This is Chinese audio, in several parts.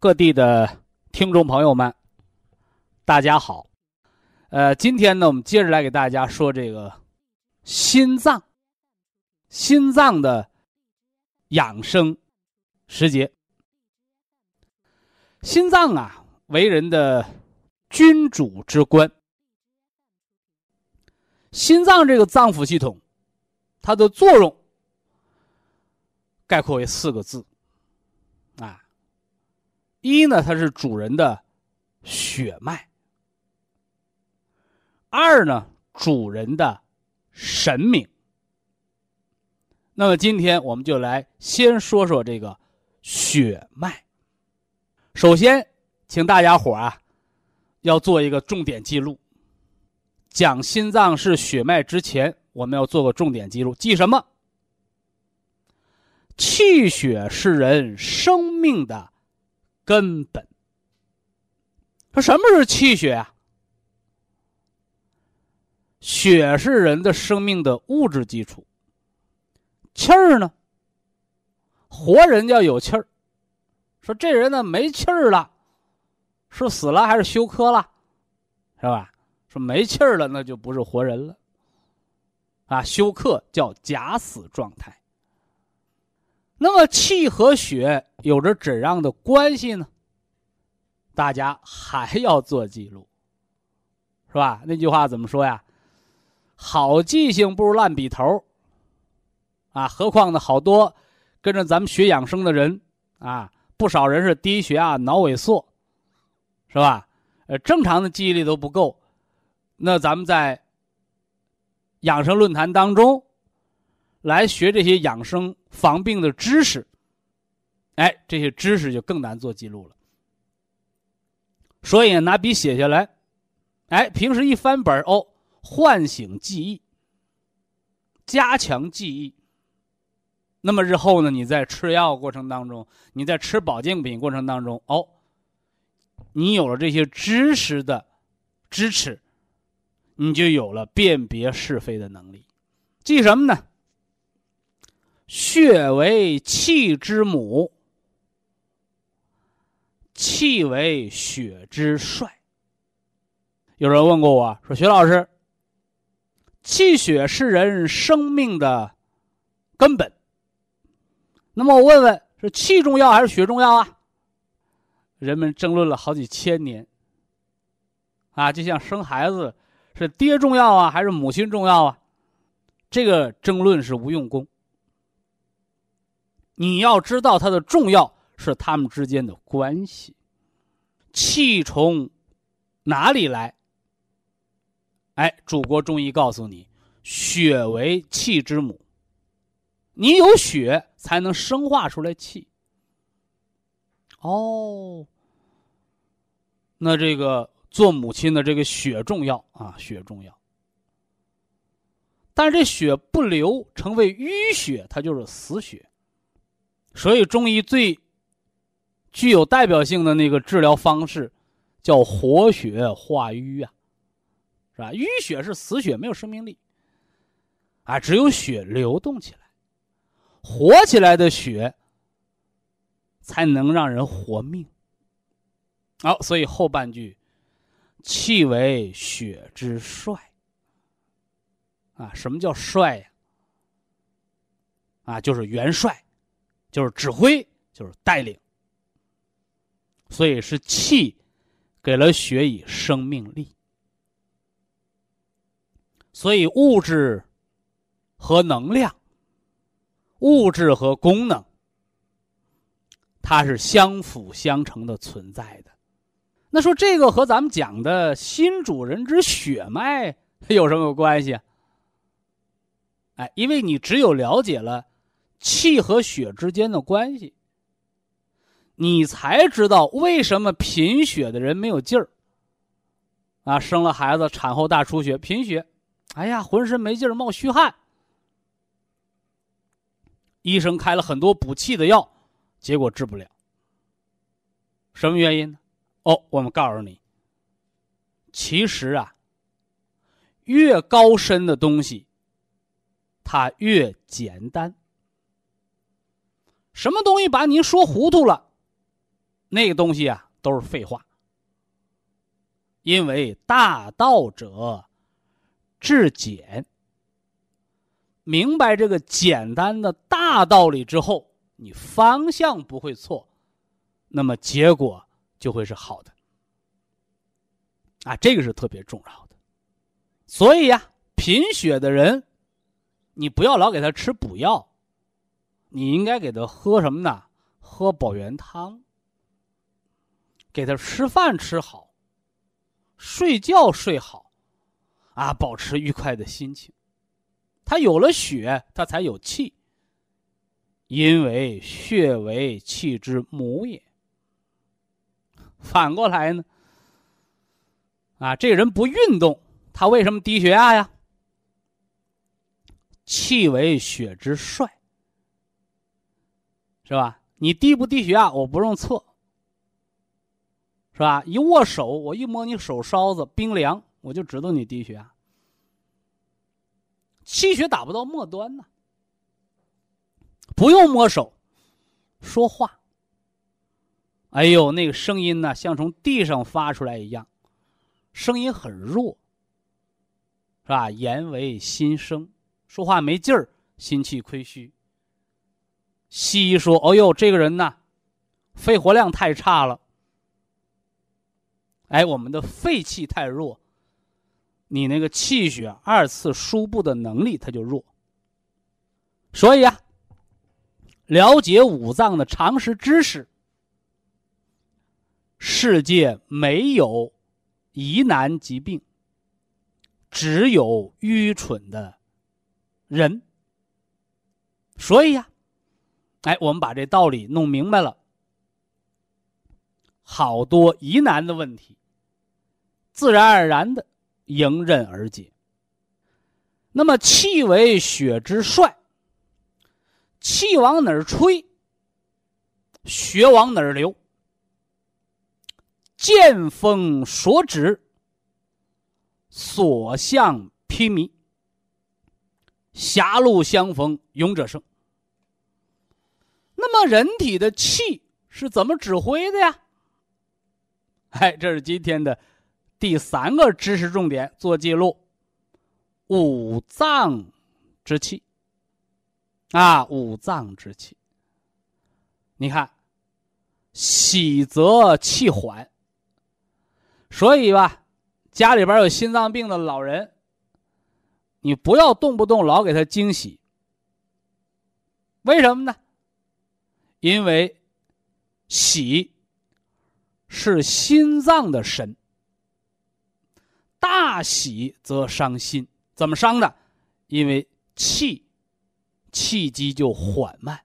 各地的听众朋友们，大家好。呃，今天呢，我们接着来给大家说这个心脏，心脏的养生时节。心脏啊，为人的君主之官。心脏这个脏腑系统，它的作用概括为四个字，一呢，它是主人的血脉；二呢，主人的神明。那么今天我们就来先说说这个血脉。首先，请大家伙啊，要做一个重点记录。讲心脏是血脉之前，我们要做个重点记录，记什么？气血是人生命的根本。说什么是气血啊？血是人的生命的物质基础。气儿呢？活人要有气儿。说这人呢没气儿了，是死了还是休克了，是吧？说没气儿了，那就不是活人了。啊，休克叫假死状态。那么气和血有着怎样的关系呢？大家还要做记录，是吧？那句话怎么说呀？好记性不如烂笔头。啊，何况呢，好多跟着咱们学养生的人啊。不少人是低血压、脑萎缩，是吧？呃，正常的记忆力都不够。那咱们在养生论坛当中来学这些养生防病的知识，哎，这些知识就更难做记录了。所以拿笔写下来，哎，平时一翻本哦，唤醒记忆，加强记忆。那么日后呢？你在吃药过程当中，你在吃保健品过程当中，哦，你有了这些知识的支持，你就有了辨别是非的能力。记什么呢？血为气之母，气为血之帅。有人问过我说：“徐老师，气血是人生命的根本。”那么我问问，是气重要还是血重要啊？人们争论了好几千年。啊，就像生孩子，是爹重要啊，还是母亲重要啊？这个争论是无用功。你要知道它的重要是它们之间的关系。气从哪里来？哎，祖国中医告诉你，血为气之母。你有血。才能生化出来气。哦，那这个做母亲的这个血重要啊，血重要。但是这血不流，成为淤血，它就是死血。所以中医最具有代表性的那个治疗方式，叫活血化瘀啊，是吧？淤血是死血，没有生命力，啊，只有血流动起来。活起来的血，才能让人活命。好，所以后半句，气为血之帅。啊，什么叫帅呀？啊，就是元帅，就是指挥，就是带领。所以是气给了血以生命力。所以物质和能量，物质和功能，它是相辅相成的存在的。那说这个和咱们讲的新主人之血脉 有什么关系？哎，因为你只有了解了气和血之间的关系，你才知道为什么贫血的人没有劲儿。啊，生了孩子产后大出血，贫血，哎呀，浑身没劲儿，冒虚汗。医生开了很多补气的药，结果治不了。什么原因呢？哦，我们告诉你，其实啊，越高深的东西，它越简单。什么东西把您说糊涂了，那个东西啊都是废话。因为大道者至简，明白这个简单的大道理之后，你方向不会错，那么结果。就会是好的，啊，这个是特别重要的。所以呀，贫血的人，你不要老给他吃补药，你应该给他喝什么呢？喝保元汤，给他吃饭吃好，睡觉睡好，啊，保持愉快的心情。他有了血，他才有气，因为血为气之母也。反过来呢？啊，这人不运动，他为什么低血压呀？气为血之帅，是吧？你低不低血压，我不用测，是吧？一握手，我一摸你手梢子冰凉，我就知道你低血压。气血打不到末端呢，不用摸手，说话。哎呦，那个声音呢，像从地上发出来一样，声音很弱，是吧？言为心声，说话没劲儿，心气亏虚。西医说：“哦呦，这个人呢，肺活量太差了。”哎，我们的肺气太弱，你那个气血二次输布的能力它就弱。所以啊，了解五脏的常识知识。世界没有疑难疾病，只有愚蠢的人。所以呀，哎，我们把这道理弄明白了，好多疑难的问题，自然而然的迎刃而解。那么，气为血之帅，气往哪儿吹，血往哪儿流。见风所指，所向披靡。狭路相逢勇者胜。那么，人体的气是怎么指挥的呀？哎，这是今天的第三个知识重点，做记录：五脏之气。啊，五脏之气。你看，喜则气缓。所以吧，家里边有心脏病的老人，你不要动不动老给他惊喜。为什么呢？因为喜是心脏的神，大喜则伤心。怎么伤的？因为气气机就缓慢。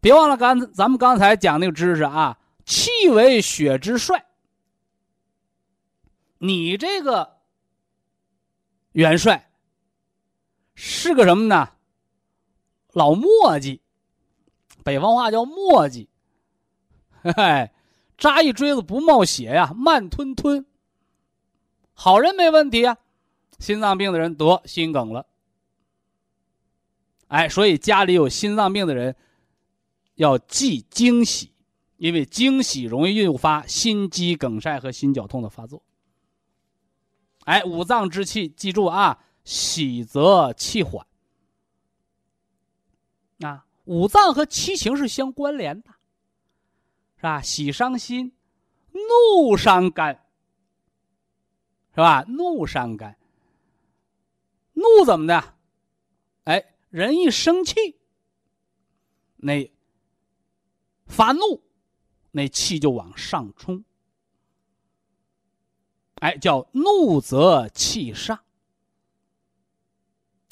别忘了刚咱们刚才讲那个知识啊，气为血之帅。你这个元帅是个什么呢？老墨迹，北方话叫墨迹，嘿，扎一锥子不冒血呀，慢吞吞。好人没问题啊，心脏病的人得心梗了。哎，所以家里有心脏病的人要忌惊喜，因为惊喜容易诱发心肌梗塞和心绞痛的发作。哎，五脏之气，记住啊，喜则气缓。啊，五脏和七情是相关联的，是吧？喜伤心，怒伤肝，是吧？怒伤肝。怒怎么的？哎，人一生气，那发怒，那气就往上冲。哎，叫怒则气上。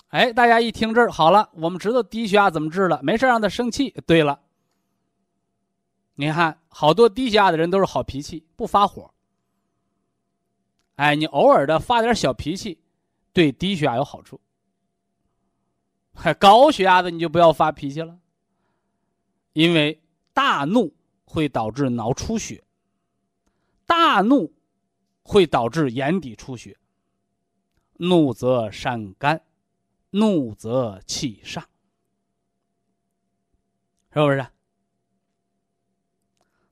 哎，大家一听这儿，好了，我们知道低血压怎么治了。没事让他生气。对了，你看，好多低血压的人都是好脾气，不发火。哎，你偶尔的发点小脾气。对低血压有好处，还 高血压的你就不要发脾气了，因为大怒会导致脑出血，大怒会导致眼底出血。怒则伤肝，怒则气上，是不是？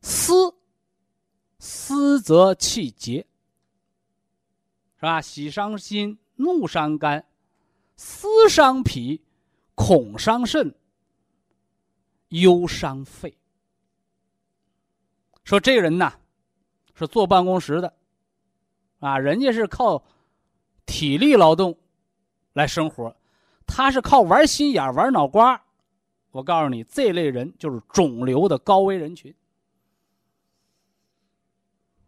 思，思则气结，是吧？喜伤心。怒伤肝，思伤脾，恐伤肾，忧伤肺。说这个人呐，是坐办公室的，啊，人家是靠体力劳动来生活，他是靠玩心眼、玩脑瓜。我告诉你，这类人就是肿瘤的高危人群。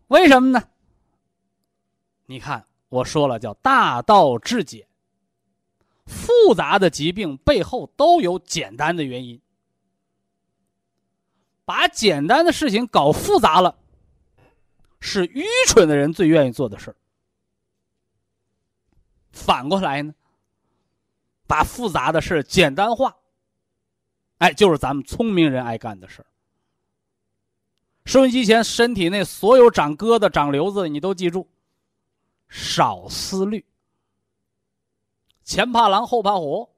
为什么呢？你看。我说了，叫大道至简。复杂的疾病背后都有简单的原因。把简单的事情搞复杂了，是愚蠢的人最愿意做的事儿。反过来呢，把复杂的事简单化，哎，就是咱们聪明人爱干的事儿。收音机前，身体内所有长疙瘩、长瘤子的，你都记住。少思虑，前怕狼后怕虎，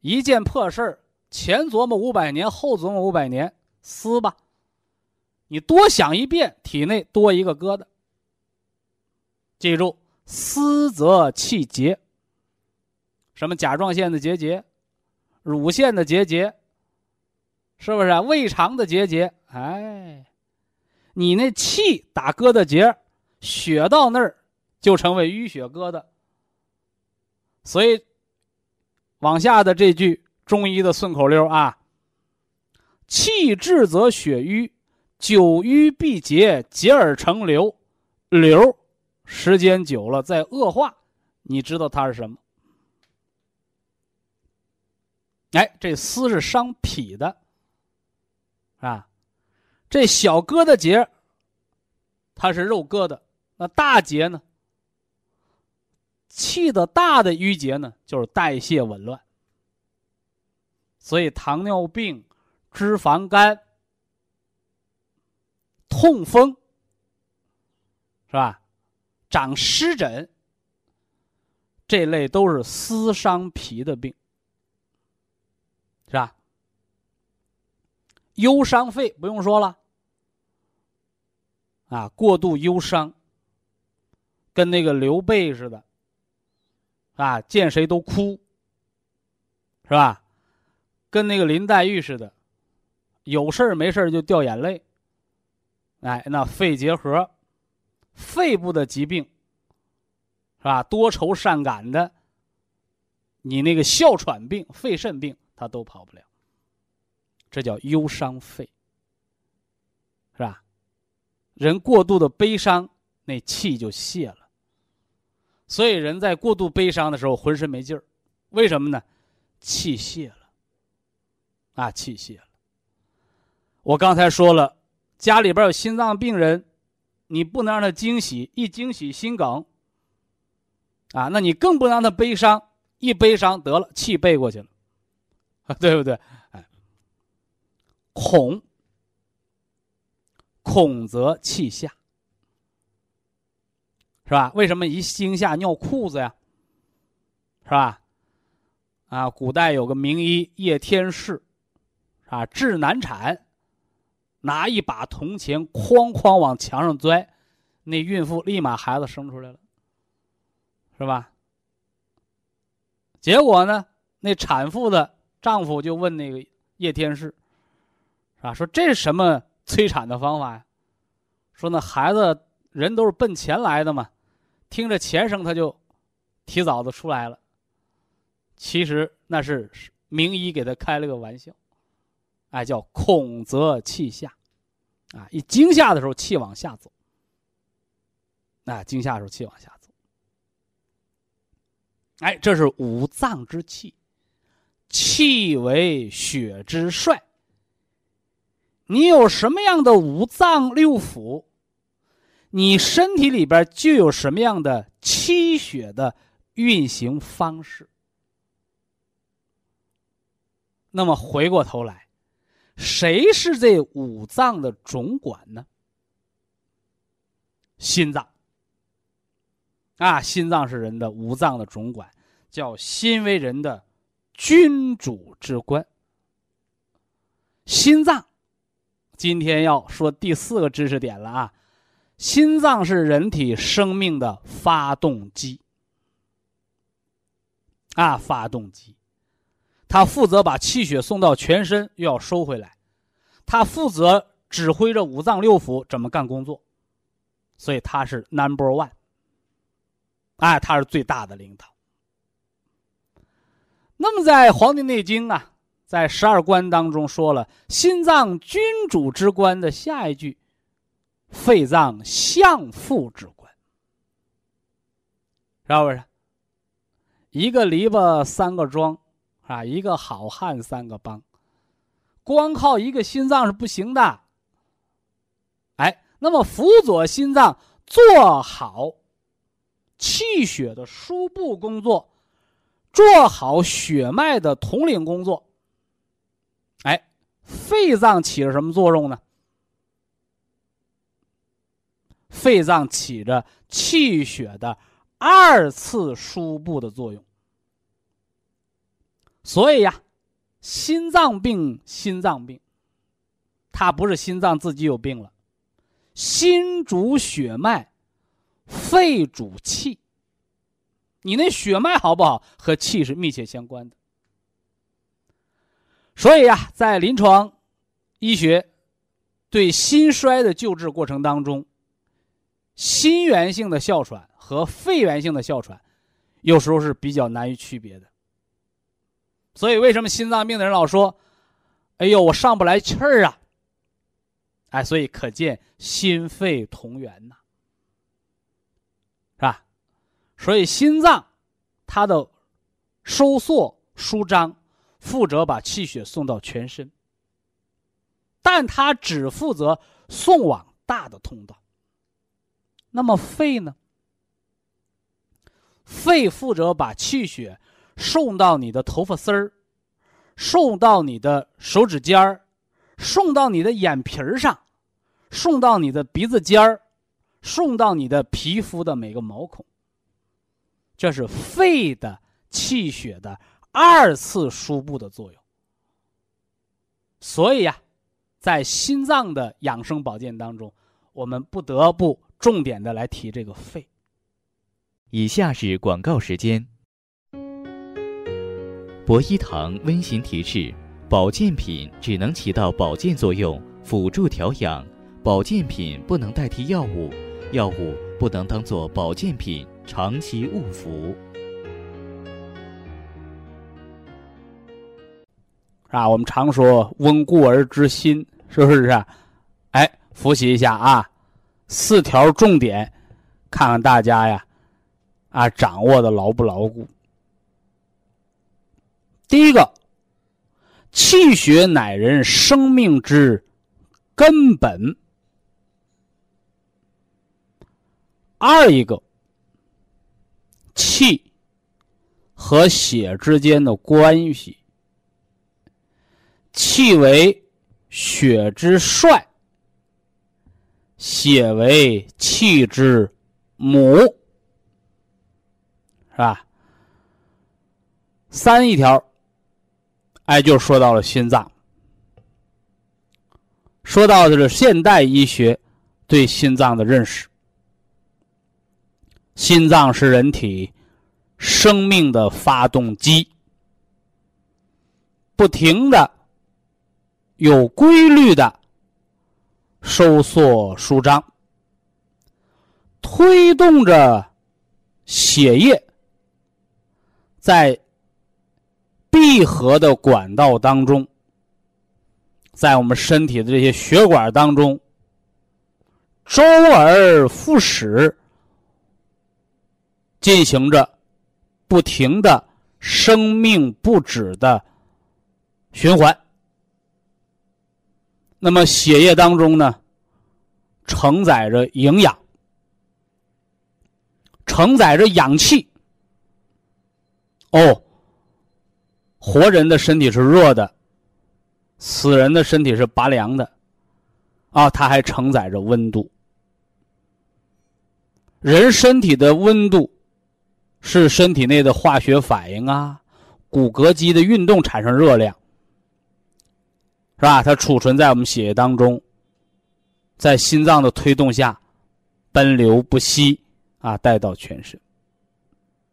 一件破事儿，前琢磨五百年，后琢磨五百年，思吧，你多想一遍，体内多一个疙瘩。记住，思则气结。什么甲状腺的结节，乳腺的结节，是不是啊胃肠的结节？哎，你那气打疙瘩结，血到那儿。就成为淤血疙瘩，所以往下的这句中医的顺口溜啊：“气滞则血瘀，久瘀必结，结而成瘤，瘤时间久了再恶化，你知道它是什么？哎，这丝是伤脾的，啊，这小疙瘩结，它是肉疙瘩，那大结呢？”气的大的淤结呢，就是代谢紊乱。所以糖尿病、脂肪肝、痛风，是吧？长湿疹，这类都是丝伤脾的病，是吧？忧伤肺不用说了，啊，过度忧伤，跟那个刘备似的。啊，见谁都哭，是吧？跟那个林黛玉似的，有事儿没事儿就掉眼泪。哎，那肺结核、肺部的疾病，是吧？多愁善感的，你那个哮喘病、肺肾病，他都跑不了。这叫忧伤肺，是吧？人过度的悲伤，那气就泄了。所以，人在过度悲伤的时候，浑身没劲儿，为什么呢？气泄了，啊，气泄了。我刚才说了，家里边有心脏病人，你不能让他惊喜，一惊喜心梗，啊，那你更不能让他悲伤，一悲伤得了气背过去了，啊 对不对？哎，恐，恐则气下。是吧？为什么一惊吓尿裤子呀？是吧？啊，古代有个名医叶天士，啊，治难产，拿一把铜钱哐哐往墙上钻，那孕妇立马孩子生出来了，是吧？结果呢，那产妇的丈夫就问那个叶天士，是吧？说这是什么 催产的方法呀？说那孩子人都是奔钱来的嘛，听着钱声他就提早的出来了。其实那是名医给他开了个玩笑，哎，叫恐则气下，啊，一惊吓的时候气往下走，啊，惊吓的时候气往下走，哎，这是五脏之气，气为血之帅。你有什么样的五脏六腑，你身体里边就有什么样的气血的运行方式。那么回过头来，谁是这五脏的总管呢？心脏。啊，心脏是人的五脏的总管，叫心为人的君主之官。心脏，今天要说第四个知识点了啊！心脏是人体生命的发动机。啊，发动机。它负责把气血送到全身，又要收回来，它负责指挥着五脏六腑怎么干工作，所以它是 number one。哎，他是最大的领导。那么在《黄帝内经》啊，在十二官当中说了，心脏君主之官的下一句，肺脏相父之官，是不是？一个篱笆三个桩。啊，一个好汉三个帮，光靠一个心脏是不行的。哎，那么辅佐心脏做好气血的输布工作，做好血脉的统领工作。哎，肺脏起着什么作用呢？肺脏起着气血的二次输布的作用。所以呀，心脏病，心脏病，它不是心脏自己有病了，心主血脉，肺主气。你那血脉好不好，和气是密切相关的。所以呀，在临床医学对心衰的救治过程当中，心源性的哮喘和肺源性的哮喘，有时候是比较难以区别的。所以，为什么心脏病的人老说：“哎呦，我上不来气儿啊！”哎，所以可见心肺同源呐，所以心脏它的收缩舒张，负责把气血送到全身，但它只负责送往大的通道。那么肺呢？肺负责把气血。送到你的头发丝儿，送到你的手指尖儿，送到你的眼皮儿上，送到你的鼻子尖儿，送到你的皮肤的每个毛孔。这是肺的气血的二次输布的作用。所以呀，在心脏的养生保健当中，我们不得不重点的来提这个肺。以下是广告时间。博一堂温馨提示：保健品只能起到保健作用，辅助调养；保健品不能代替药物，药物不能当做保健品长期误服。啊，我们常说“温故而知新”，是不是？哎，复习一下啊，四条重点，看看大家呀，啊，掌握的牢不牢固。第一个，气血乃人生命之根本。二一个，气和血之间的关系，气为血之帅，血为气之母，是吧？三一条。哎，就说到了心脏，说到的是现代医学对心脏的认识。心脏是人体生命的发动机，不停的、有规律的收缩舒张，推动着血液在闭合的管道当中，在我们身体的这些血管当中，周而复始，进行着不停的生命不止的循环。那么血液当中呢，承载着营养，承载着氧气。哦，活人的身体是热的，死人的身体是拔凉的，啊，它还承载着温度。人身体的温度，是身体内的化学反应啊，骨骼肌的运动产生热量。是吧？它储存在我们血液当中，在心脏的推动下，奔流不息啊，带到全身。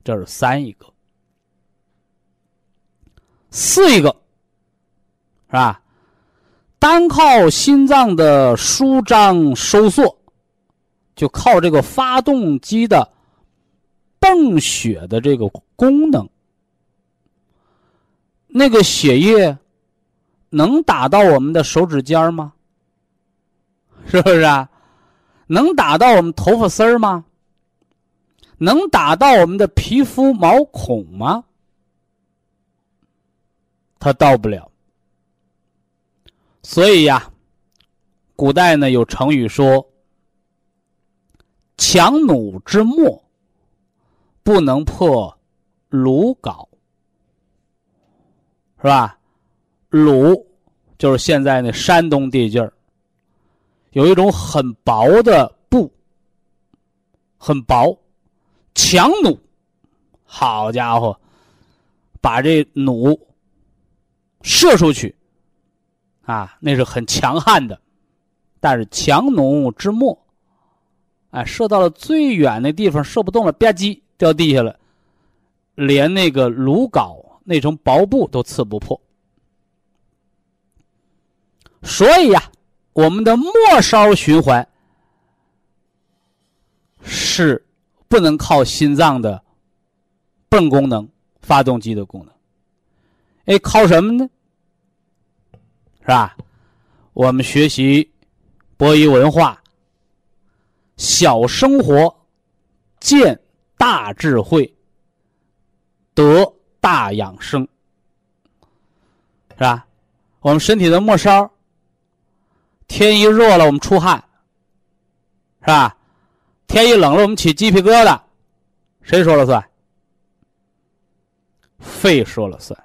这是三一个，四一个，是吧？单靠心脏的舒张收缩，就靠这个发动机的泵血的这个功能，那个血液。能打到我们的手指尖吗？是不是啊？能打到我们头发丝儿吗？能打到我们的皮肤毛孔吗？它到不了。所以呀，古代呢有成语说：“强弩之末，不能破鲁缟。”是吧？鲁就是现在那山东地界儿，有一种很薄的布，很薄，强弩，好家伙，把这弩射出去，啊，那是很强悍的，但是强弩之末，哎，射到了最远的地方，射不动了，吧唧掉地下了，连那个鲁缟那层薄布都刺不破。所以呀，我们的末梢循环是不能靠心脏的泵功能、发动机的功能。哎，靠什么呢？是吧？我们学习博弈文化，小生活见大智慧，得大养生，是吧？我们身体的末梢。天一热了，我们出汗，是吧？天一冷了，我们起鸡皮疙瘩，谁说了算？肺说了算。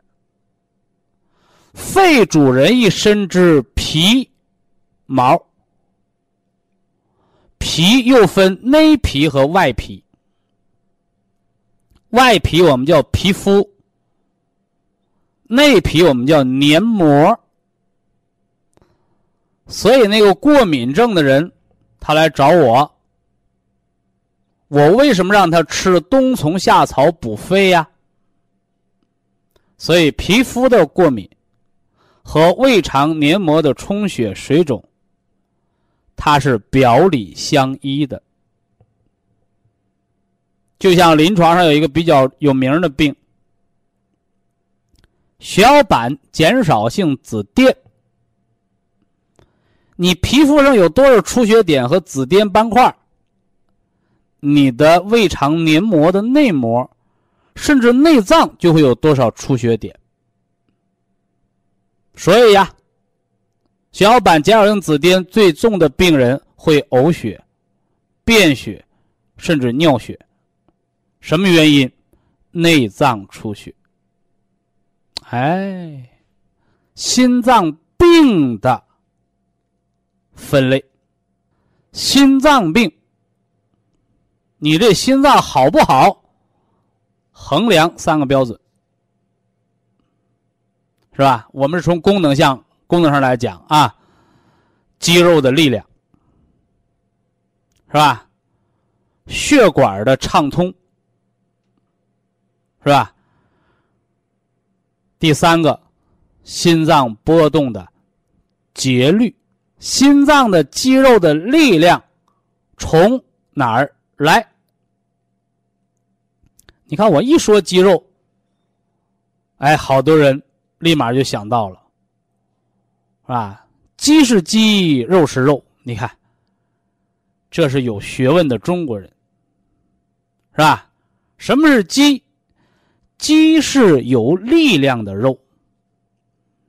肺主人一身之皮毛，皮又分内皮和外皮。外皮我们叫皮肤，内皮我们叫黏膜。所以，那个过敏症的人，他来找我，我为什么让他吃冬虫夏草补肺呀？所以，皮肤的过敏和胃肠黏膜的充血水肿，它是表里相依的。就像临床上有一个比较有名的病——血小板减少性紫癜。你皮肤上有多少出血点和紫癜斑块？你的胃肠黏膜的内膜，甚至内脏就会有多少出血点。所以呀，血小板减少性紫癜最重的病人会呕血、便血，甚至尿血。什么原因？内脏出血。哎，心脏病的。分类，心脏病，你这心脏好不好？衡量三个标准，是吧？我们是从功能项功能上来讲啊，肌肉的力量，是吧？血管的畅通，是吧？第三个，心脏波动的节律。心脏的肌肉的力量从哪儿来，你看我一说肌肉，哎，好多人立马就想到了，是吧？鸡是鸡，肉是肉，你看，这是有学问的中国人，是吧？什么是鸡？鸡是有力量的肉。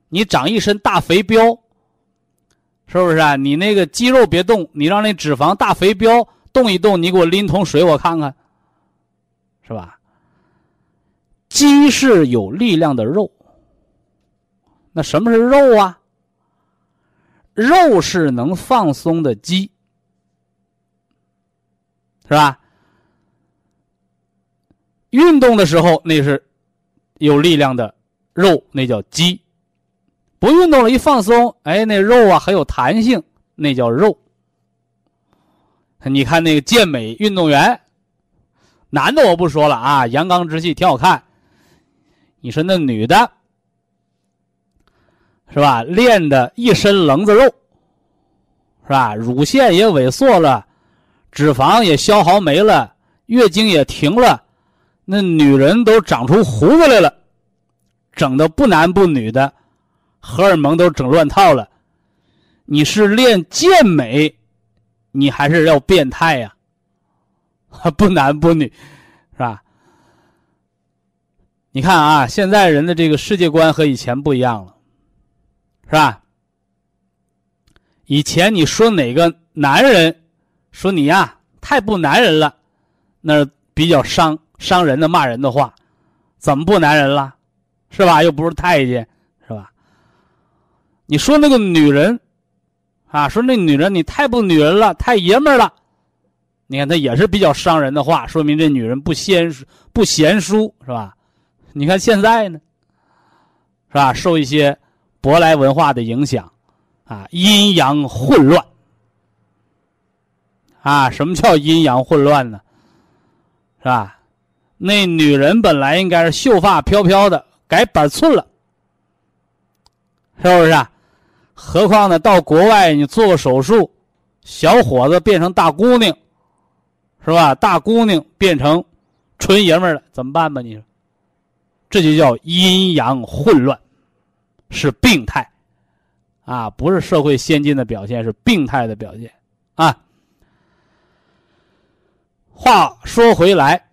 你长一身大肥膘，是不是啊？你那个肌肉别动，你让那脂肪大肥膘动一动，你给我拎桶水，我看看，是吧？鸡是有力量的肉。那什么是肉啊？肉是能放松的鸡，是吧？运动的时候那是有力量的肉，那叫肌。不运动了，一放松，哎，那肉啊很有弹性，那叫肉。你看那个健美运动员，男的我不说了啊，阳刚之气挺好看。你说那女的，是吧？练的一身棱子肉，是吧？乳腺也萎缩了，脂肪也消耗没了，月经也停了，那女人都长出胡子来了，整的不男不女的。荷尔蒙都整乱套了，你是练健美，你还是要变态呀？不男不女，是吧？你看啊，现在人的这个世界观和以前不一样了，是吧？以前你说哪个男人，说你呀太不男人了，那比较伤伤人的骂人的话，怎么不男人了？是吧？又不是太监。是吧你说那个女人，啊，说那女人你太不女人了，太爷们儿了。你看，她也是比较伤人的话，说明这女人不贤不贤淑，是吧？你看现在呢，是吧？受一些舶来文化的影响，啊，阴阳混乱。啊，什么叫阴阳混乱呢？是吧？那女人本来应该是秀发飘飘的，改板寸了，是不是？啊？何况呢？到国外你做个手术，小伙子变成大姑娘，是吧？大姑娘变成纯爷们了，怎么办吧？你说，这就叫阴阳混乱，是病态，啊，不是社会先进的表现，是病态的表现啊。话说回来，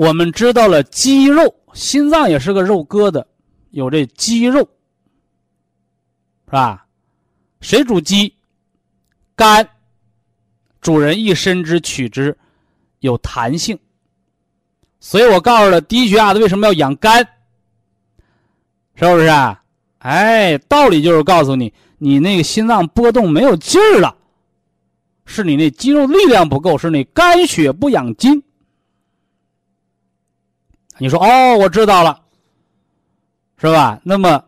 我们知道了肌肉，心脏也是个肉疙瘩，有这肌肉。是吧？谁主肌？肝。主人一身之取之，有弹性。所以我告诉了低血压的为什么要养肝？是不是啊？哎，道理就是告诉你，你那个心脏波动没有劲儿了，是你那肌肉力量不够，是你肝血不养筋。你说哦，我知道了，是吧？那么。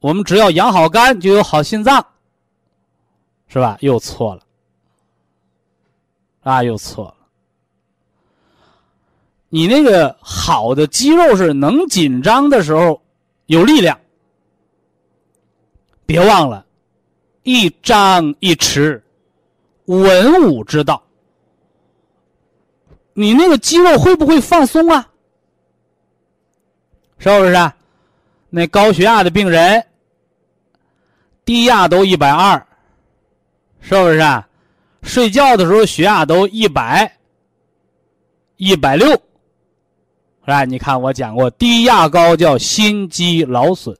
我们只要养好肝，就有好心脏，是吧？又错了，啊，又错了。你那个好的肌肉是能紧张的时候有力量，别忘了，一张一弛，文武之道。你那个肌肉会不会放松啊？是不是啊？那高血压的病人。低压都一百二，是不是？啊？睡觉的时候血压都一百、一百六，是吧？你看我讲过，低压高叫心肌劳损，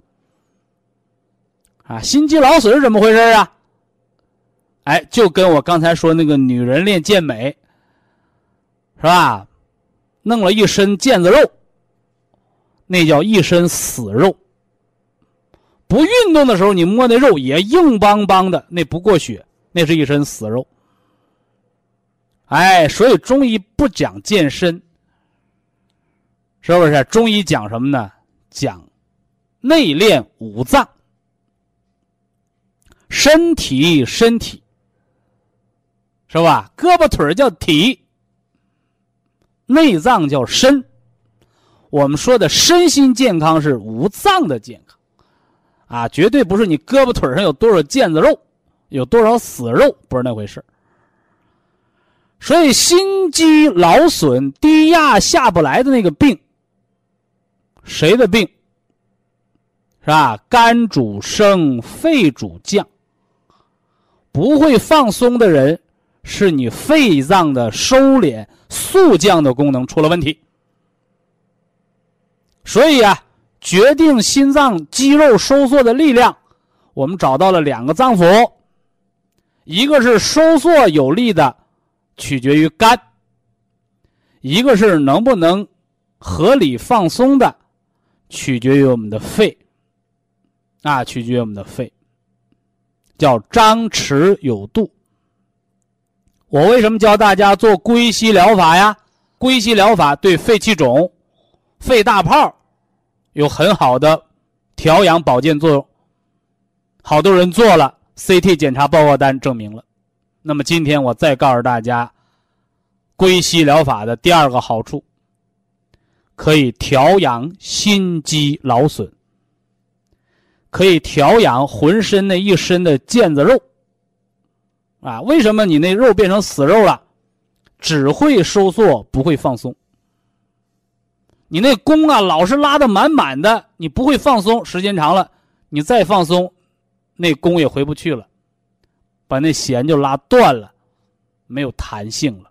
啊，心肌劳损是怎么回事啊？哎，就跟我刚才说那个女人练健美，是吧？弄了一身腱子肉，那叫一身死肉。不运动的时候，你摸那肉也硬邦邦的，那不过血，那是一身死肉。哎，所以中医不讲健身，是不是？中医讲什么呢？讲内练五脏，身体身体，是吧？胳膊腿叫体，内脏叫身。我们说的身心健康是五脏的健康。啊，绝对不是你胳膊腿上有多少腱子肉，有多少死肉，不是那回事所以心肌劳损、低压下不来的那个病，谁的病？是吧？肝主升，肺主降。不会放松的人，是你肺脏的收敛、速降的功能出了问题。所以啊，决定心脏肌肉收缩的力量，我们找到了两个脏腑，一个是收缩有力的，取决于肝；一个是能不能合理放松的，取决于我们的肺。啊，取决于我们的肺。叫张弛有度。我为什么教大家做归息疗法呀？归息疗法对肺气肿、肺大泡有很好的调养保健作用。好多人做了 CT 检查报告单证明了。那么今天我再告诉大家，归息疗法的第二个好处，可以调养心肌劳损。可以调养浑身那一身的腱子肉，啊，为什么你那肉变成死肉了？只会收缩不会放松。你那弓啊老是拉的满满的，你不会放松，时间长了，你再放松，那弓也回不去了，把那弦就拉断了，没有弹性了。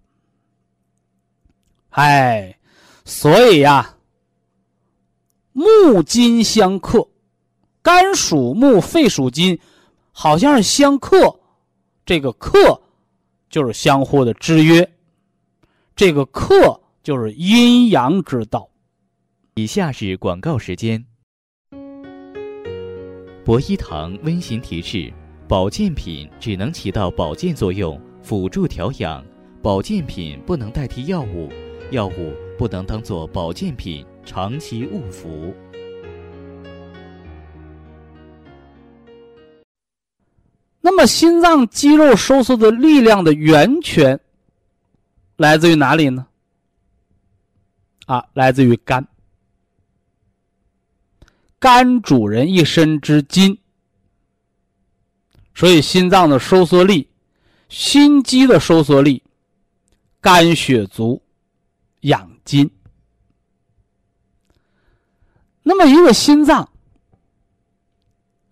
哎，所以呀，木金相克。肝属木，肺属金，好像是相克。这个克就是相互的制约，这个克就是阴阳之道。以下是广告时间。博一堂温馨提示：保健品只能起到保健作用，辅助调养；保健品不能代替药物，药物不能当做保健品长期误服。那么，心脏肌肉收缩的力量的源泉来自于哪里呢？啊，来自于肝。肝主人一身之筋，所以心脏的收缩力、心肌的收缩力，肝血足，养筋。那么，一个心脏。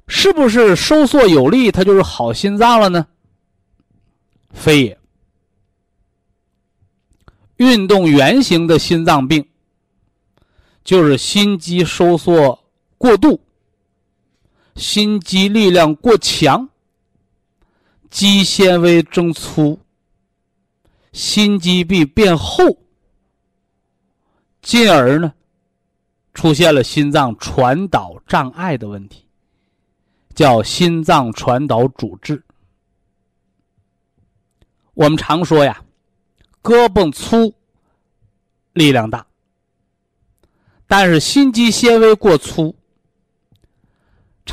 是不是收缩有力，它就是好心脏了呢？非也。运动原形的心脏病，就是心肌收缩过度，心肌力量过强，肌纤维增粗，心肌壁变厚，进而呢，出现了心脏传导障碍的问题。叫心脏传导阻滞。我们常说呀，胳膊粗，力量大，但是心肌纤维过粗，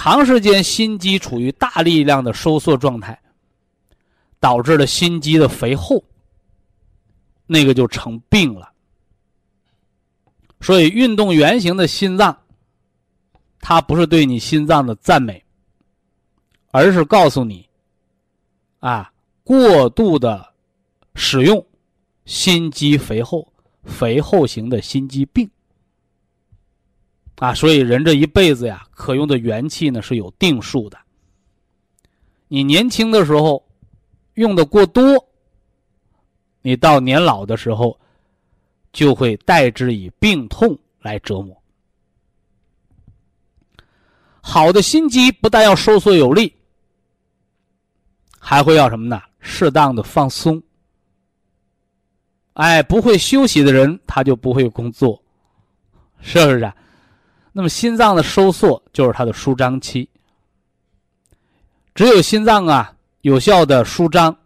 长时间心肌处于大力量的收缩状态，导致了心肌的肥厚，那个就成病了。所以，运动圆形的心脏，它不是对你心脏的赞美。而是告诉你，啊，过度的使用心肌肥厚、肥厚型的心肌病，啊，所以人这一辈子呀，可用的元气呢是有定数的。你年轻的时候用的过多，你到年老的时候就会代之以病痛来折磨。好的心肌不但要收缩有力。还会要什么呢？适当的放松。哎，不会休息的人，他就不会工作，是不是？那么心脏的收缩就是它的舒张期。只有心脏啊有效的舒张，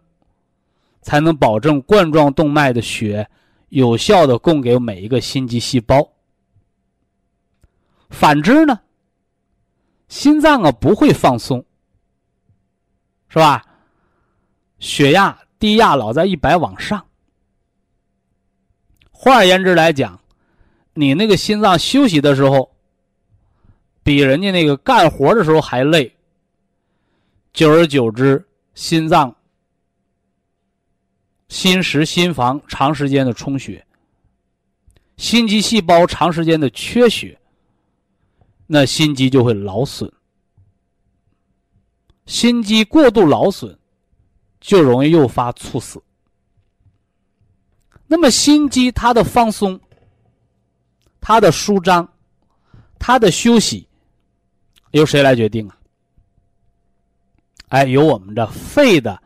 才能保证冠状动脉的血有效的供给每一个心肌细胞。反之呢，心脏啊不会放松，是吧？血压低压老在一百往上，换而言之来讲，你那个心脏休息的时候，比人家那个干活的时候还累。久而久之，心脏心室、心房长时间的充血，心肌细胞长时间的缺血，那心肌就会劳损。心肌过度劳损，就容易诱发猝死。那么心肌它的放松、它的舒张、它的休息，由谁来决定啊？哎，由我们的肺的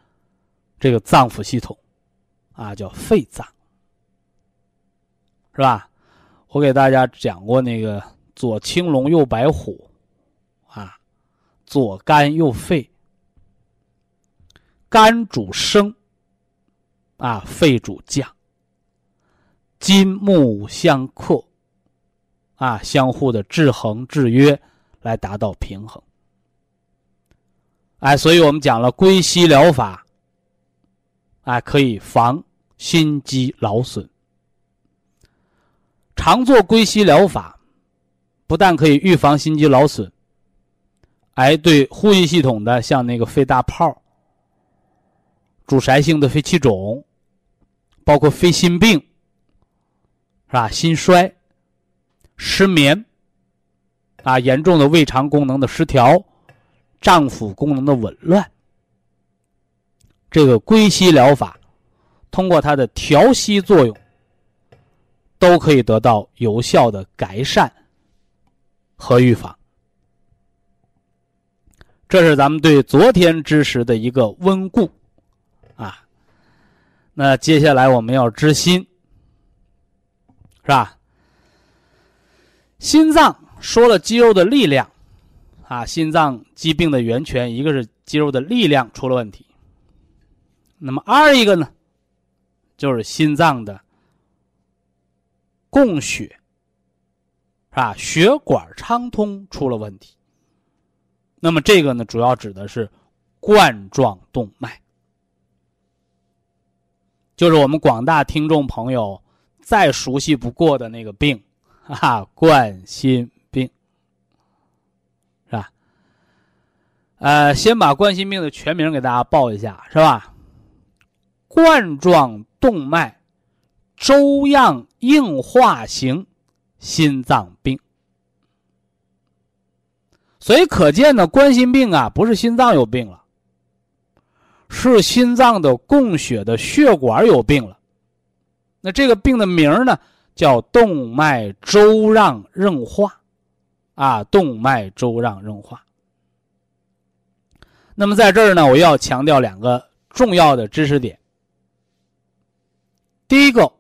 这个脏腑系统，啊，叫肺脏，是吧？我给大家讲过那个左青龙右白虎，啊，左肝右肺，肝主升，啊，肺主降，金木相克，啊，相互的制衡制约，来达到平衡。哎，所以我们讲了归西疗法，哎，可以防心肌劳损。常做归西疗法，不但可以预防心肌劳损，哎，对呼吸系统的像那个肺大泡、阻塞性的肺气肿，包括肺心病，是吧？心衰、失眠，啊，严重的胃肠功能的失调。脏腑功能的紊乱，这个归西疗法，通过它的调息作用，都可以得到有效的改善和预防。这是咱们对昨天知识的一个温故，啊，那接下来我们要知心，是吧？心脏说了肌肉的力量。啊，心脏疾病的源泉，一个是肌肉的力量出了问题，那么二一个呢，就是心脏的供血，是吧？血管畅通出了问题。那么这个呢，主要指的是冠状动脉，就是我们广大听众朋友再熟悉不过的那个病，哈，冠心。呃，先把冠心病的全名给大家报一下，是吧？冠状动脉粥样硬化型心脏病。所以可见呢，冠心病啊，不是心脏有病了，是心脏的供血的血管有病了。那这个病的名呢，叫动脉粥样硬化，啊，动脉粥样硬化。那么在这儿呢，我要强调两个重要的知识点。第一个，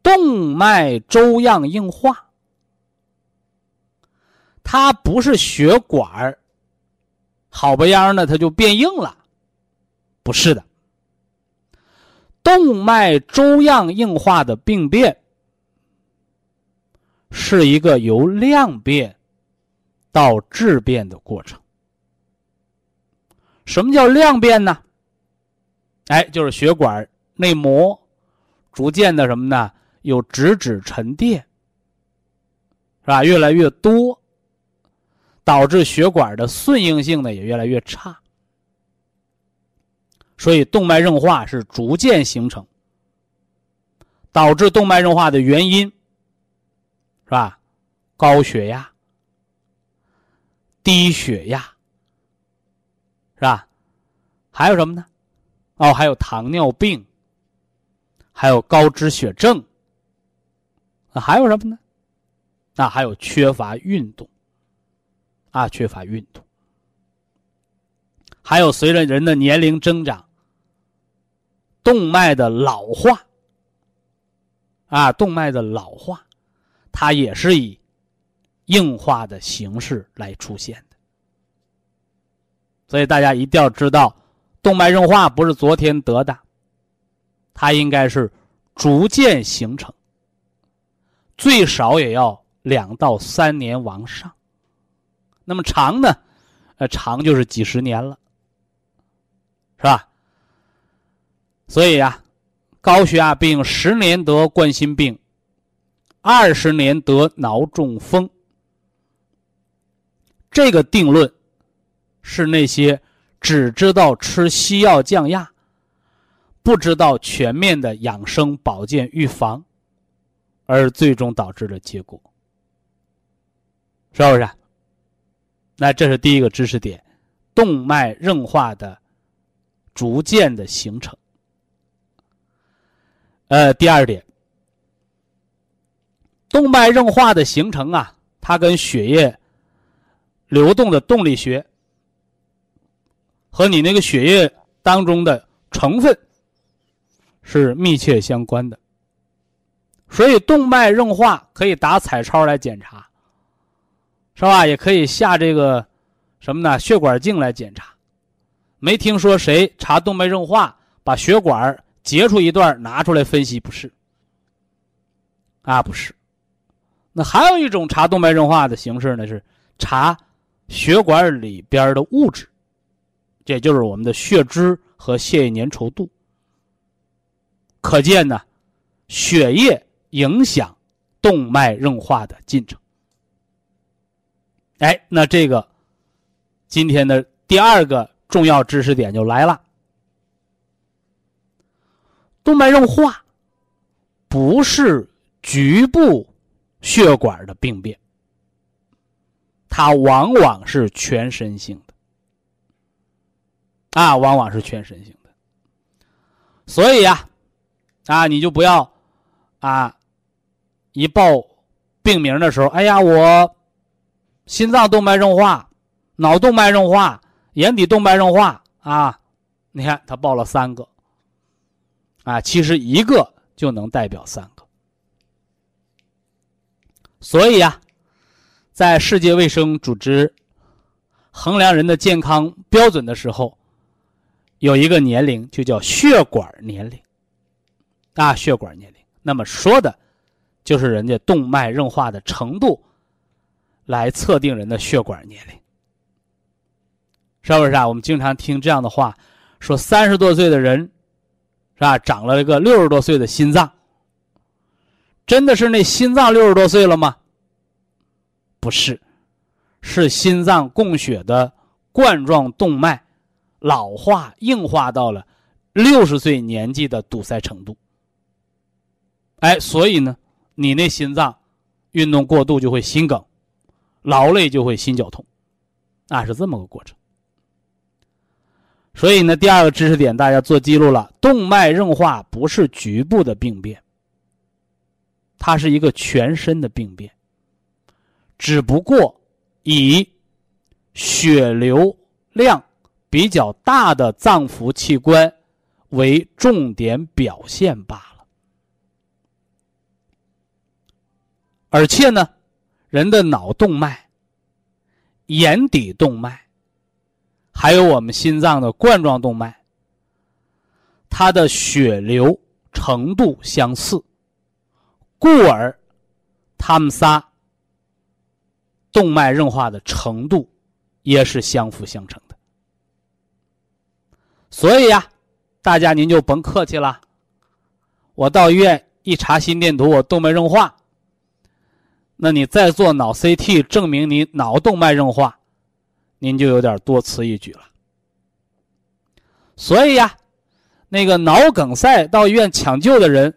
动脉粥样硬化，它不是血管好不样的它就变硬了，不是的。动脉粥样硬化的病变，是一个由量变到质变的过程。什么叫量变呢？哎，就是血管内膜逐渐的什么呢？有脂质沉淀，是吧？越来越多，导致血管的顺应性呢也越来越差。所以动脉硬化是逐渐形成，导致动脉硬化的原因是吧？高血压、低血压。是吧？还有什么呢？哦，还有糖尿病，还有高脂血症。啊，还有什么呢？啊，还有缺乏运动。啊，缺乏运动。还有随着人的年龄增长，动脉的老化。啊，动脉的老化，它也是以硬化的形式来出现的。所以大家一定要知道，动脉硬化不是昨天得的，它应该是逐渐形成，最少也要两到三年往上。那么长呢？呃，长就是几十年了，是吧？所以呀，高血压病十年得冠心病，二十年得脑中风，这个定论。是那些只知道吃西药降压，不知道全面的养生保健预防，而最终导致的结果，是不是？那这是第一个知识点，动脉硬化的逐渐的形成。呃，第二点，动脉硬化的形成啊，它跟血液流动的动力学和你那个血液当中的成分。是密切相关的，所以动脉硬化可以打彩超来检查，是吧？也可以下这个什么呢？血管镜来检查。没听说谁查动脉硬化把血管截出一段拿出来分析，不是？啊，不是。那还有一种查动脉硬化的形式呢，是查血管里边的物质，也就是我们的血脂和血液粘稠度。可见呢，血液影响动脉硬化的进程。哎，那这个今天的第二个重要知识点就来了：动脉硬化不是局部血管的病变，它往往是全身性的，啊，往往是全身性的。所以呀。啊，你就不要，啊，一报病名的时候，哎呀，我心脏动脉硬化、脑动脉硬化、眼底动脉硬化啊，你看他报了三个，啊，其实一个就能代表三个。所以呀，在世界卫生组织衡量人的健康标准的时候，有一个年龄就叫血管年龄。啊血管年龄，那么说的，就是人家动脉硬化的程度，来测定人的血管年龄，是不是啊？我们经常听这样的话，说三十多岁的人，是吧？长了一个六十多岁的心脏，真的是那心脏六十多岁了吗？不是，是心脏供血的冠状动脉老化硬化到了六十岁年纪的堵塞程度。哎，所以呢，你那心脏运动过度就会心梗，劳累就会心绞痛，啊，是这么个过程。所以呢，第二个知识点大家做记录了：动脉硬化不是局部的病变，它是一个全身的病变，只不过以血流量比较大的脏腑器官为重点表现罢了。而且呢，人的脑动脉、眼底动脉，还有我们心脏的冠状动脉，它的血流程度相似，故而他们仨动脉硬化的程度也是相辅相成。所以呀，大家您就甭客气了，我到医院一查心电图，我动脉硬化。那你再做脑 CT 证明你脑动脉硬化，您就有点多此一举了。所以呀，那个脑梗塞到医院抢救的人，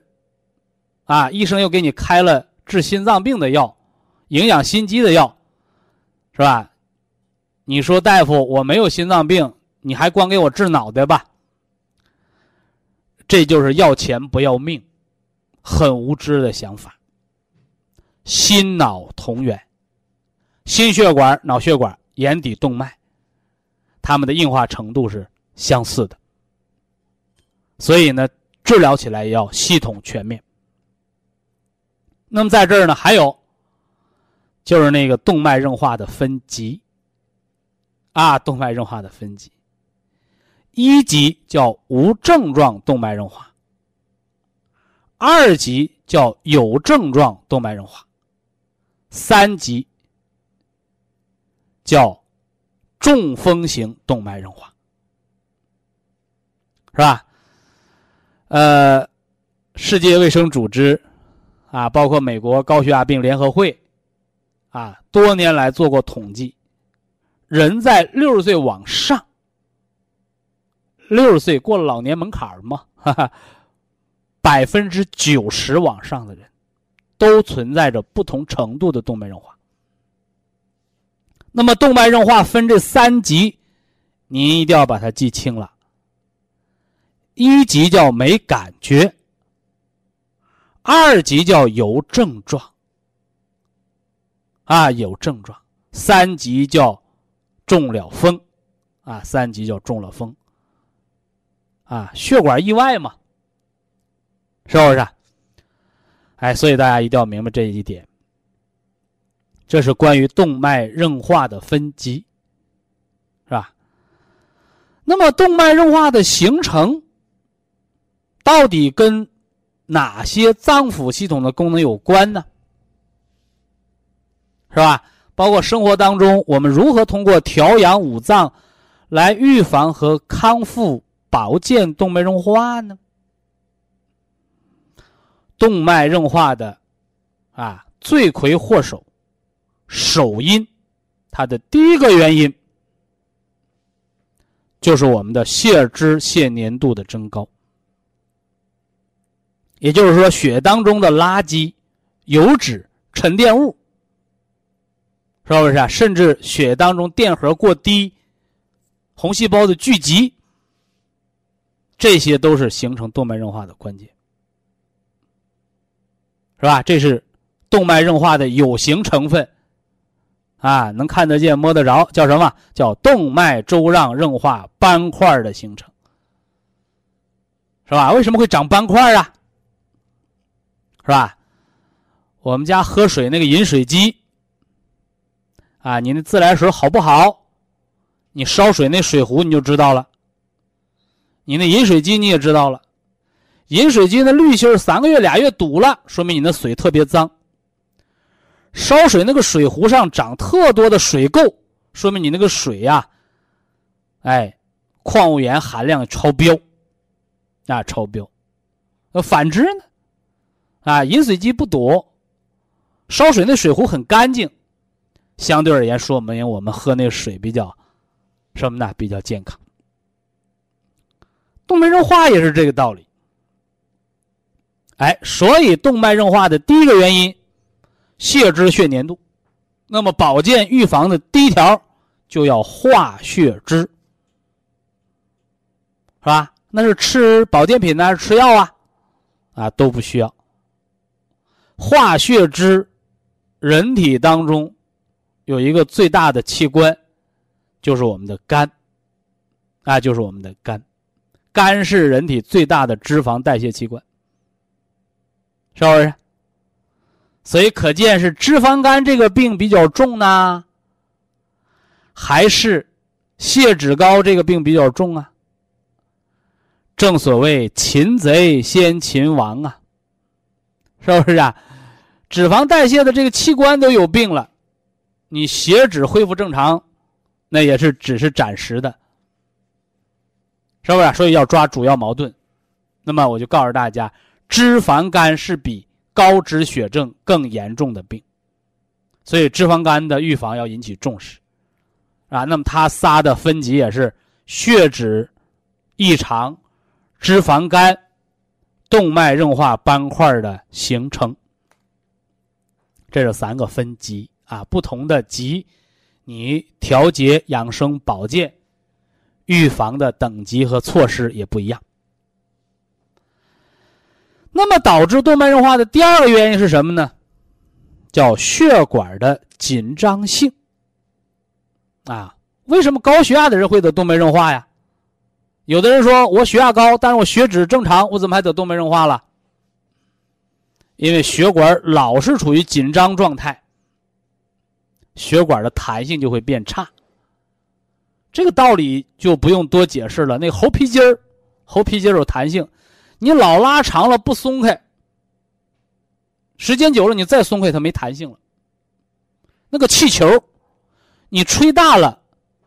啊，医生又给你开了治心脏病的药，营养心肌的药，是吧？你说大夫，我没有心脏病，你还光给我治脑袋吧？这就是要钱不要命，很无知的想法。心脑同源，心血管、脑血管、眼底动脉，它们的硬化程度是相似的，所以呢，治疗起来要系统全面。那么在这儿呢，还有就是那个动脉硬化的分级啊，动脉硬化的分级，一级叫无症状动脉硬化，二级叫有症状动脉硬化。三级叫中风型动脉硬化，是吧？呃，世界卫生组织啊，包括美国高血压病联合会啊，多年来做过统计，人在六十岁往上，六十岁过了老年门槛儿嘛，哈哈，百分之九十往上的人，都存在着不同程度的动脉硬化。那么动脉硬化分这三级，您一定要把它记清了。一级叫没感觉，二级叫有症状，啊有症状，三级叫中了风，啊三级叫中了风。啊，血管意外嘛，是不是？哎，所以大家一定要明白这一点。这是关于动脉硬化的分级，是吧？那么动脉硬化的形成，到底跟哪些脏腑系统的功能有关呢？是吧？包括生活当中，我们如何通过调养五脏来预防和康复？保健动脉硬化呢？动脉硬化的啊罪魁祸首、首因，它的第一个原因就是我们的血脂血粘度的增高，也就是说，血当中的垃圾、油脂、沉淀物，是不是啊？甚至血当中电荷过低、红细胞的聚集。这些都是形成动脉硬化的关键，是吧？这是动脉硬化的有形成分，啊，能看得见、摸得着，叫什么？叫动脉粥样硬化斑块的形成，是吧？为什么会长斑块啊？是吧？我们家喝水那个饮水机，啊，你那自来水好不好？你烧水那水壶你就知道了。你那饮水机你也知道了，饮水机的滤芯三个月俩月堵了，说明你那水特别脏。烧水那个水壶上长特多的水垢，说明你那个水呀，哎，矿物盐含量超标，啊，超标。呃，反之呢，啊，饮水机不堵，烧水那水壶很干净，相对而言说明我们喝那水比较什么呢？比较健康。动脉硬化也是这个道理，哎，所以动脉硬化的第一个原因，血脂血粘度，那么保健预防的第一条就要化血脂，是吧？那是吃保健品呢，还是吃药啊？啊，都不需要。化血脂，人体当中有一个最大的器官，就是我们的肝，啊，就是我们的肝。肝是人体最大的脂肪代谢器官，是不是？所以可见是脂肪肝这个病比较重呢，还是血脂高这个病比较重啊？正所谓擒贼先擒王啊，是不是啊？脂肪代谢的这个器官都有病了，你血脂恢复正常，那也是只是暂时的。是不是？所以要抓主要矛盾。那么我就告诉大家，脂肪肝是比高脂血症更严重的病，所以脂肪肝的预防要引起重视，啊，那么它仨的分级也是血脂异常、脂肪肝、动脉硬化斑块的形成，这是三个分级啊，不同的级，你调节、养生、保健。预防的等级和措施也不一样。那么导致动脉硬化的第二个原因是什么呢？叫血管的紧张性。啊，为什么高血压的人会得动脉硬化呀？有的人说我血压高，但是我血脂正常，我怎么还得动脉硬化了？因为血管老是处于紧张状态，血管的弹性就会变差。这个道理就不用多解释了。那猴皮筋儿，猴皮筋有弹性，你老拉长了不松开，时间久了你再松开它没弹性了。那个气球，你吹大了，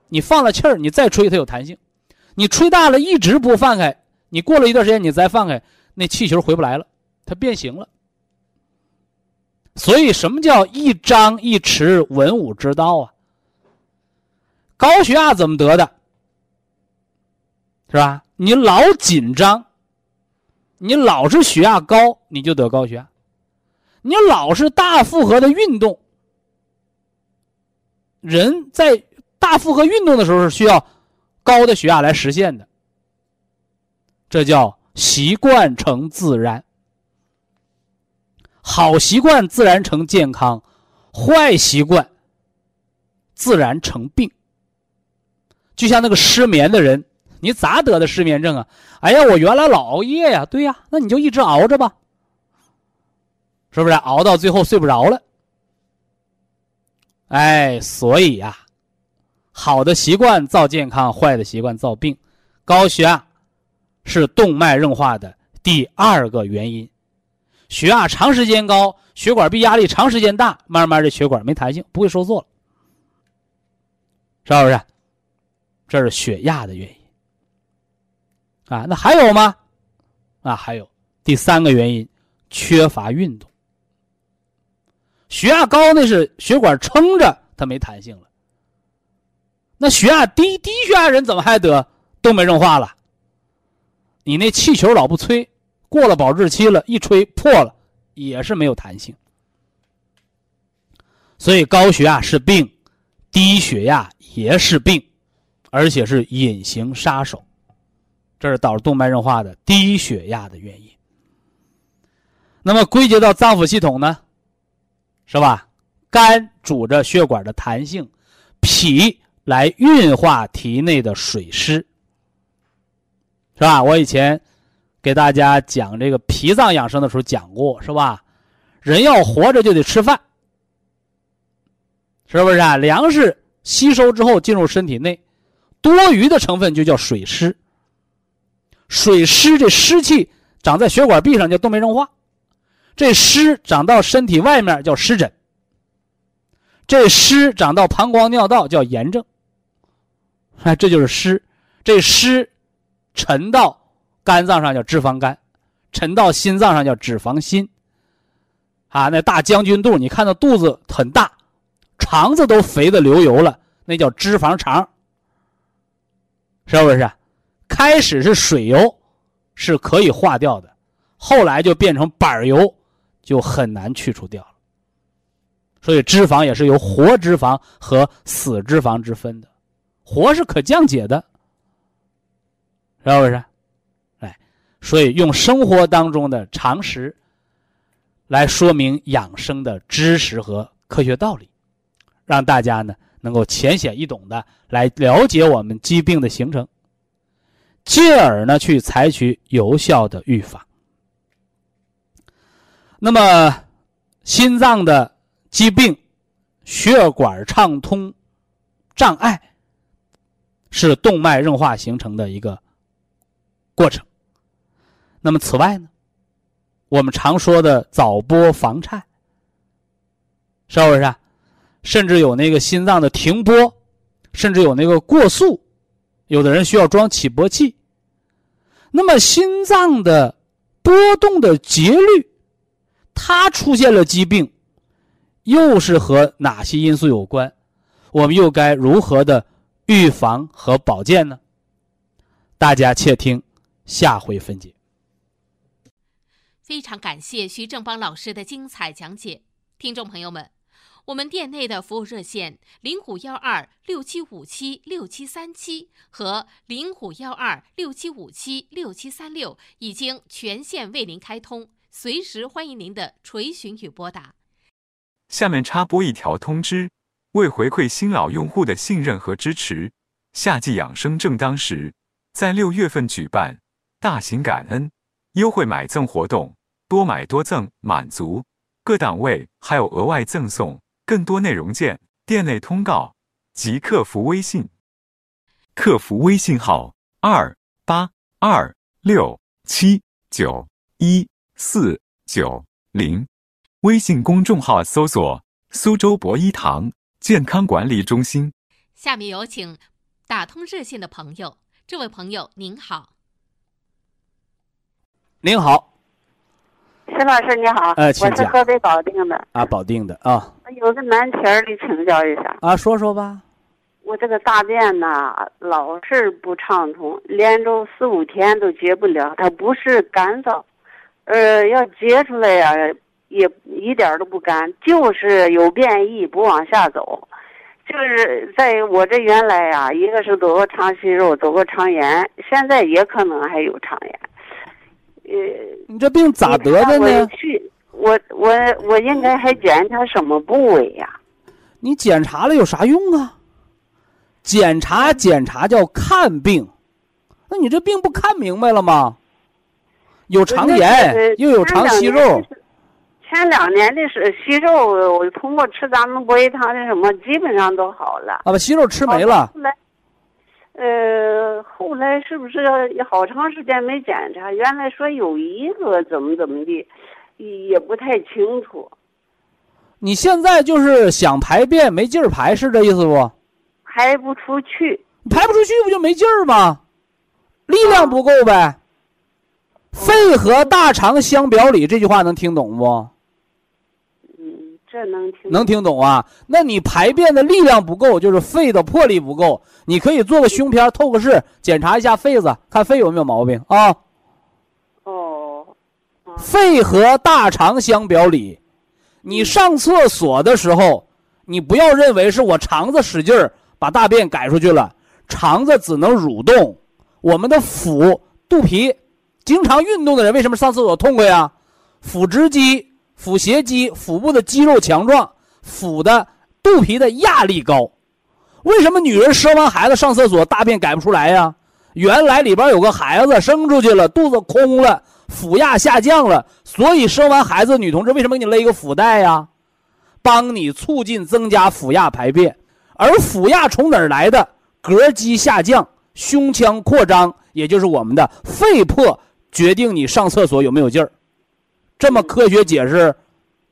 你放了气儿，你再吹它有弹性；你吹大了一直不放开，你过了一段时间你再放开，那气球回不来了，它变形了。所以什么叫一张一弛，文武之道啊？高血压怎么得的？是吧？你老紧张，你老是血压高，你就得高血压。你老是大负荷的运动，人在大负荷运动的时候是需要高的血压来实现的。这叫习惯成自然，好习惯自然成健康，坏习惯自然成病。就像那个失眠的人，你咋得的失眠症啊？哎呀，我原来老熬夜呀。对呀，那你就一直熬着吧。是不是熬到最后睡不着了？哎，所以呀，好的习惯造健康，坏的习惯造病。高血压是动脉硬化的第二个原因。血压长时间高，血管壁压力长时间大，慢慢的血管没弹性，不会收缩了，是不是？这是血压的原因。啊，那还有吗？啊，还有第三个原因，缺乏运动。血压高那是血管撑着，它没弹性了。那血压低，低血压人怎么还得动脉硬化了？你那气球老不吹，过了保质期了，一吹破了，也是没有弹性。所以高血压是病，低血压也是病，而且是隐形杀手。这是导致动脉硬化的低血压的原因。那么归结到脏腑系统呢？是吧？肝主着血管的弹性，脾来运化体内的水湿，是吧？我以前给大家讲这个脾脏养生的时候讲过，是吧？人要活着就得吃饭，是不是啊？粮食吸收之后进入身体内，多余的成分就叫水湿。水湿这湿气长在血管壁上叫动脉硬化。这湿长到身体外面叫湿疹，这湿长到膀胱尿道叫炎症。哎，这就是湿，这湿沉到肝脏上叫脂肪肝，沉到心脏上叫脂肪心。啊，那大将军肚，你看到肚子很大，肠子都肥的流油了，那叫脂肪肠，是不是？开始是水油，是可以化掉的，后来就变成板油。就很难去除掉了，所以脂肪也是有活脂肪和死脂肪之分的，活是可降解的，是不是？哎，所以用生活当中的常识来说明养生的知识和科学道理，让大家呢能够浅显易懂的来了解我们疾病的形成，进而呢去采取有效的预防。那么，心脏的疾病、血管畅通障碍，是动脉硬化形成的一个过程。那么，此外呢，我们常说的早搏房颤，是不是？甚至有那个心脏的停搏，甚至有那个过速，有的人需要装起搏器。那么，心脏的波动的节律。它出现了疾病，又是和哪些因素有关？我们又该如何的预防和保健呢？大家且听下回分解。非常感谢徐正邦老师的精彩讲解，听众朋友们，我们店内的服务热线零五幺二六七五七六七三七和零五幺二六七五七六七三六已经全线为您开通。随时欢迎您的垂询与拨打。下面插播一条通知：为回馈新老用户的信任和支持，夏季养生正当时，在六月份举办大型感恩优惠买赠活动，多买多赠满足，各档位还有额外赠送。更多内容见店内通告及客服微信。客服微信号：二八二六七九一。四九零，微信公众号搜索“苏州博一堂健康管理中心”。下面有请打通热线的朋友，这位朋友您好。您好，石老师你好，呃，我是河北保定的啊，保定的啊。有个难题儿得请教一下啊，说说吧。我这个大便呢，老是不畅通，连着四五天都解不了。它不是干燥，呃，要解出来呀，也一点都不干，就是有便意，不往下走。就是在我这原来呀，一个是得过肠息肉，得过肠炎，现在也可能还有肠炎。呃，你这病咋得的呢？去，我我我应该还检查什么部位呀？你检查了有啥用啊？检查检查叫看病，那你这病不看明白了吗？有肠炎，又有肠息肉。前两年的是息肉，我通过吃咱们国医堂的什么，基本上都好了。啊，把息肉吃没了。后来，呃，后来是不是好长时间没检查？原来说有一个怎么怎么的，也不太清楚。你现在就是想排便没劲儿排，是这意思不？排不出去，排不出去不就没劲儿吗？力量不够呗。肺和大肠相表里，这句话能听懂不？能听能听懂啊？那你排便的力量不够，就是肺的魄力不够。你可以做个胸片，透个视，检查一下肺子，看肺有没有毛病啊？哦，肺和大肠相表里，你上厕所的时候，你不要认为是我肠子使劲儿把大便改出去了，肠子只能蠕动。我们的腹肚皮经常运动的人，为什么上厕所痛快呀？腹直肌。腹斜肌，腹部的肌肉强壮，腹的肚皮的压力高。为什么女人生完孩子上厕所大便改不出来呀？原来里边有个孩子生出去了，肚子空了，腹压下降了，所以生完孩子女同志为什么给你勒一个腹带呀？帮你促进增加腹压排便。而腹压从哪儿来的？膈肌下降，胸腔扩张，也就是我们的肺魄决定你上厕所有没有劲儿。这么科学解释，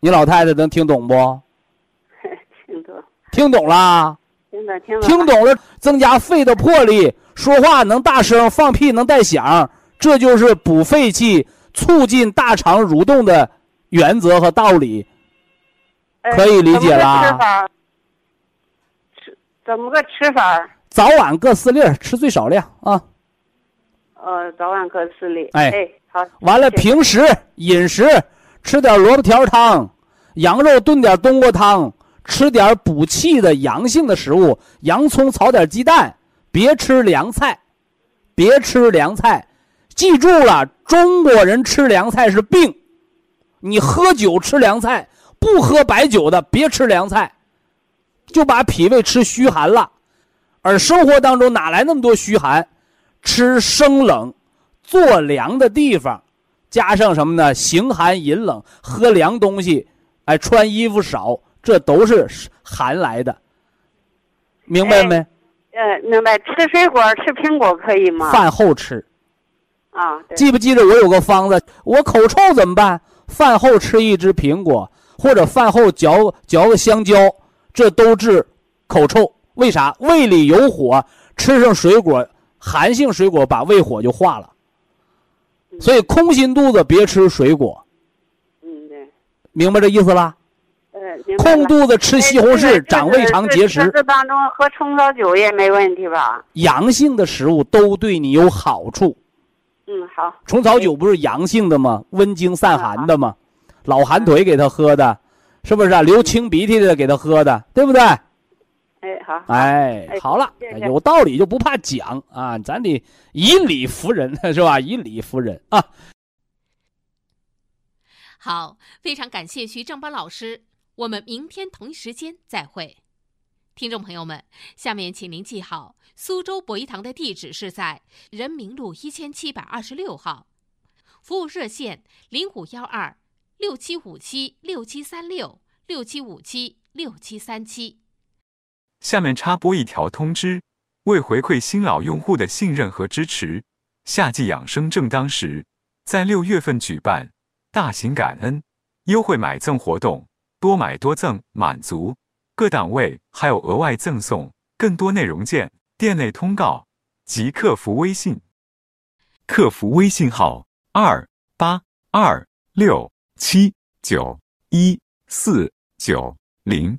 你老太太能听懂不？听懂。听懂了。听懂，听懂。听懂了，增加肺的魄力，说话能大声，放屁能带响，这就是补肺气、促进大肠蠕动的原则和道理。可以理解了。吃法？吃怎么个吃法？早晚各四粒，吃最少量啊。呃，早晚各四粒。哎。哎。完了，平时饮食吃点萝卜条汤，羊肉炖点冬瓜汤，吃点补气的阳性的食物，洋葱炒点鸡蛋，别吃凉菜，别吃凉菜，记住了，中国人吃凉菜是病，你喝酒吃凉菜，不喝白酒的别吃凉菜，就把脾胃吃虚寒了，而生活当中哪来那么多虚寒？吃生冷。做凉的地方，加上什么呢？形寒饮冷，喝凉东西，哎，穿衣服少，这都是寒来的。明白没？呃，明白。吃水果，吃苹果可以吗？饭后吃。啊。记不记得我有个方子？我口臭怎么办？饭后吃一只苹果，或者饭后嚼嚼个香蕉，这都治口臭。为啥？胃里有火，吃上水果，寒性水果把胃火就化了。所以空心肚子别吃水果。嗯，对。明白这意思了？呃，空肚子吃西红柿长胃肠结石。这当中喝虫草酒也没问题吧？阳性的食物都对你有好处。嗯，好。虫草酒不是阳性的吗？温经散寒的吗？老寒腿给他喝的，是不是啊？流清鼻涕的给他喝的，对不对？哎，好，哎，好了，有道理就不怕讲啊，咱得以理服人，是吧？以理服人啊。好，非常感谢徐正邦老师，我们明天同一时间再会。听众朋友们，下面请您记好，苏州博一堂的地址是在人民路一千七百二十六号，服务热线零五幺二六七五七六七三六六七五七六七三七。下面插播一条通知：为回馈新老用户的信任和支持，夏季养生正当时，在六月份举办大型感恩优惠买赠活动，多买多赠满足，各档位还有额外赠送。更多内容见店内通告及客服微信。客服微信号：二八二六七九一四九零。